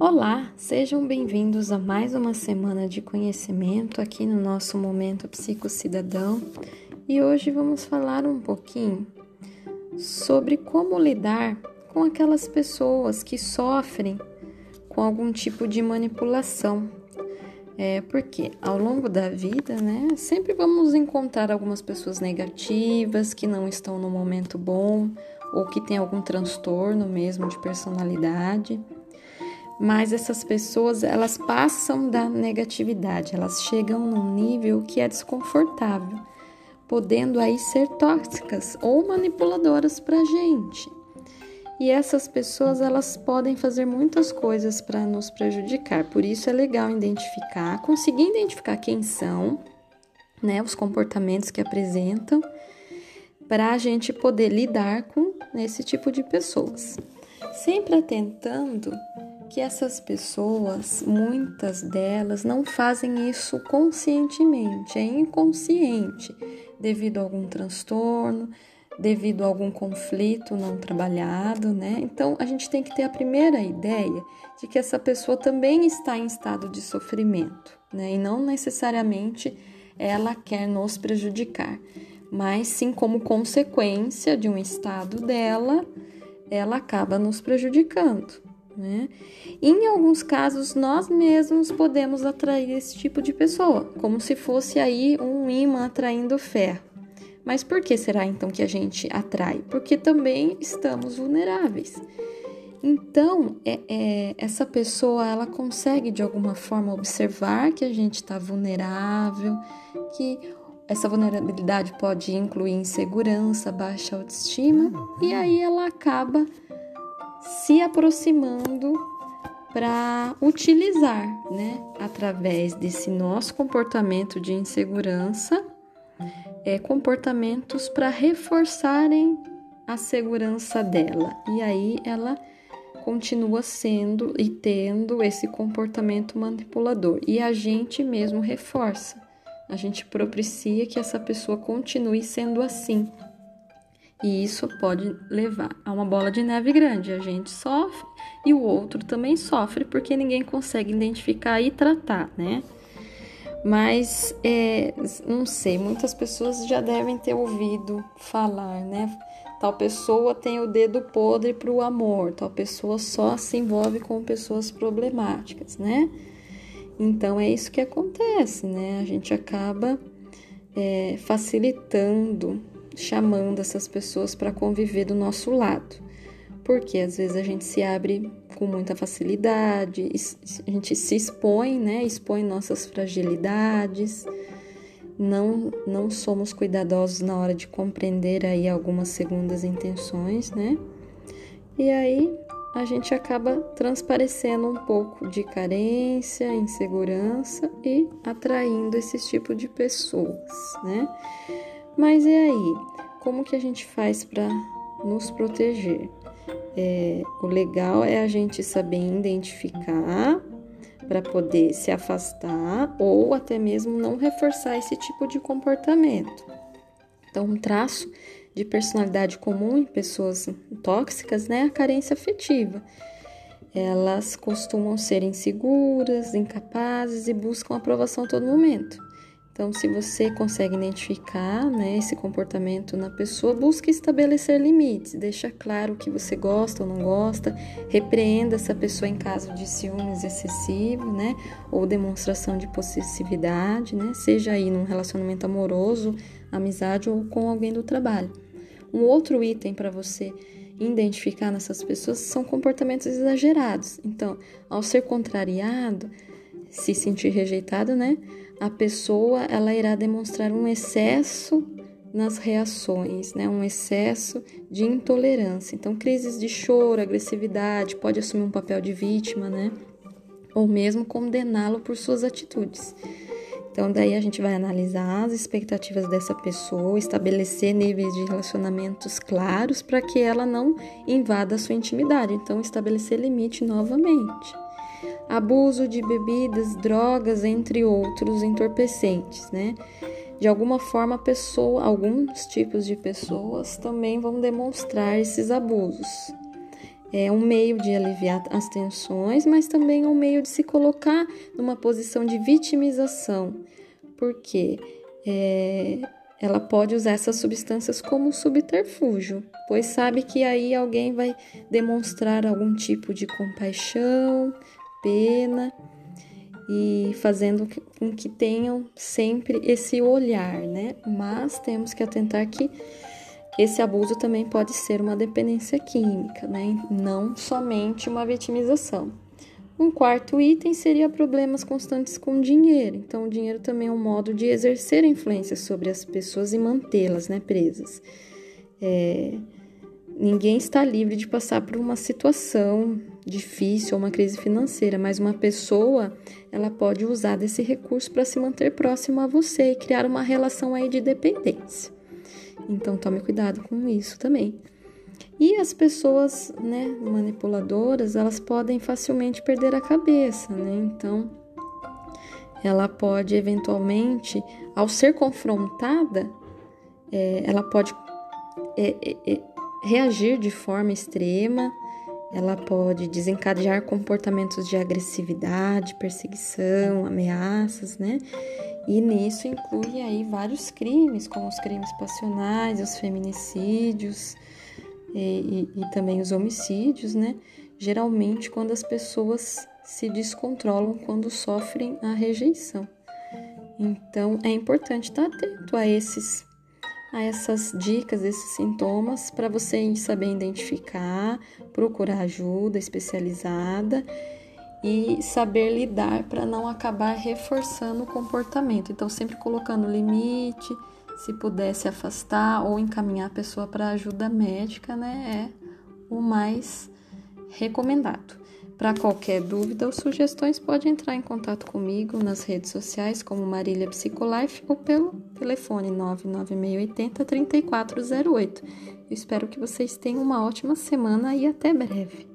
Olá, sejam bem-vindos a mais uma semana de conhecimento aqui no nosso Momento Psicocidadão e hoje vamos falar um pouquinho sobre como lidar com aquelas pessoas que sofrem com algum tipo de manipulação. É porque ao longo da vida, né, sempre vamos encontrar algumas pessoas negativas que não estão no momento bom ou que têm algum transtorno mesmo de personalidade mas essas pessoas elas passam da negatividade, elas chegam num nível que é desconfortável, podendo aí ser tóxicas ou manipuladoras para a gente. E essas pessoas elas podem fazer muitas coisas para nos prejudicar. Por isso é legal identificar, conseguir identificar quem são, né, os comportamentos que apresentam, para a gente poder lidar com esse tipo de pessoas. Sempre atentando que essas pessoas, muitas delas, não fazem isso conscientemente, é inconsciente, devido a algum transtorno, devido a algum conflito não trabalhado, né? Então a gente tem que ter a primeira ideia de que essa pessoa também está em estado de sofrimento, né? E não necessariamente ela quer nos prejudicar, mas sim como consequência de um estado dela, ela acaba nos prejudicando. Né? Em alguns casos, nós mesmos podemos atrair esse tipo de pessoa, como se fosse aí um imã atraindo ferro. Mas por que será então que a gente atrai? Porque também estamos vulneráveis. Então, é, é, essa pessoa ela consegue de alguma forma observar que a gente está vulnerável, que essa vulnerabilidade pode incluir insegurança, baixa autoestima, e aí ela acaba se aproximando para utilizar, né, através desse nosso comportamento de insegurança, é, comportamentos para reforçarem a segurança dela. E aí ela continua sendo e tendo esse comportamento manipulador. E a gente mesmo reforça. A gente propicia que essa pessoa continue sendo assim, e isso pode levar a uma bola de neve grande. A gente sofre e o outro também sofre porque ninguém consegue identificar e tratar, né? Mas é, não sei, muitas pessoas já devem ter ouvido falar, né? Tal pessoa tem o dedo podre para o amor, tal pessoa só se envolve com pessoas problemáticas, né? Então é isso que acontece, né? A gente acaba é, facilitando chamando essas pessoas para conviver do nosso lado. Porque às vezes a gente se abre com muita facilidade, a gente se expõe, né? Expõe nossas fragilidades. Não, não somos cuidadosos na hora de compreender aí algumas segundas intenções, né? E aí a gente acaba transparecendo um pouco de carência, insegurança e atraindo esse tipo de pessoas, né? Mas e aí? Como que a gente faz para nos proteger? É, o legal é a gente saber identificar para poder se afastar ou até mesmo não reforçar esse tipo de comportamento. Então, um traço de personalidade comum em pessoas tóxicas né, é a carência afetiva. Elas costumam ser inseguras, incapazes e buscam aprovação a todo momento. Então, se você consegue identificar né, esse comportamento na pessoa, busque estabelecer limites, deixa claro o que você gosta ou não gosta, repreenda essa pessoa em caso de ciúmes excessivo, né, ou demonstração de possessividade, né, seja aí num relacionamento amoroso, amizade ou com alguém do trabalho. Um outro item para você identificar nessas pessoas são comportamentos exagerados. Então, ao ser contrariado, se sentir rejeitado, né? a pessoa ela irá demonstrar um excesso nas reações, né? Um excesso de intolerância. Então, crises de choro, agressividade, pode assumir um papel de vítima, né? Ou mesmo condená-lo por suas atitudes. Então, daí a gente vai analisar as expectativas dessa pessoa, estabelecer níveis de relacionamentos claros para que ela não invada a sua intimidade. Então, estabelecer limite novamente abuso de bebidas, drogas, entre outros entorpecentes, né? De alguma forma, pessoa, alguns tipos de pessoas também vão demonstrar esses abusos. é um meio de aliviar as tensões, mas também é um meio de se colocar numa posição de vitimização, porque é, ela pode usar essas substâncias como subterfúgio, pois sabe que aí alguém vai demonstrar algum tipo de compaixão, pena e fazendo com que tenham sempre esse olhar, né? Mas temos que atentar que esse abuso também pode ser uma dependência química, né? Não somente uma vitimização. Um quarto item seria problemas constantes com dinheiro. Então, o dinheiro também é um modo de exercer influência sobre as pessoas e mantê-las né, presas. É, ninguém está livre de passar por uma situação difícil ou uma crise financeira, mas uma pessoa ela pode usar desse recurso para se manter próximo a você e criar uma relação aí de dependência. Então tome cuidado com isso também. E as pessoas, né, manipuladoras, elas podem facilmente perder a cabeça, né? Então ela pode eventualmente, ao ser confrontada, é, ela pode é, é, reagir de forma extrema ela pode desencadear comportamentos de agressividade, perseguição, ameaças, né? E nisso inclui aí vários crimes, como os crimes passionais, os feminicídios e, e, e também os homicídios, né? Geralmente quando as pessoas se descontrolam quando sofrem a rejeição. Então é importante estar atento a esses a essas dicas, esses sintomas, para você saber identificar, procurar ajuda especializada e saber lidar para não acabar reforçando o comportamento. Então, sempre colocando limite, se puder se afastar ou encaminhar a pessoa para ajuda médica, né, é o mais recomendado. Para qualquer dúvida ou sugestões, pode entrar em contato comigo nas redes sociais como Marília Psicolife ou pelo telefone 99680 3408. Eu espero que vocês tenham uma ótima semana e até breve.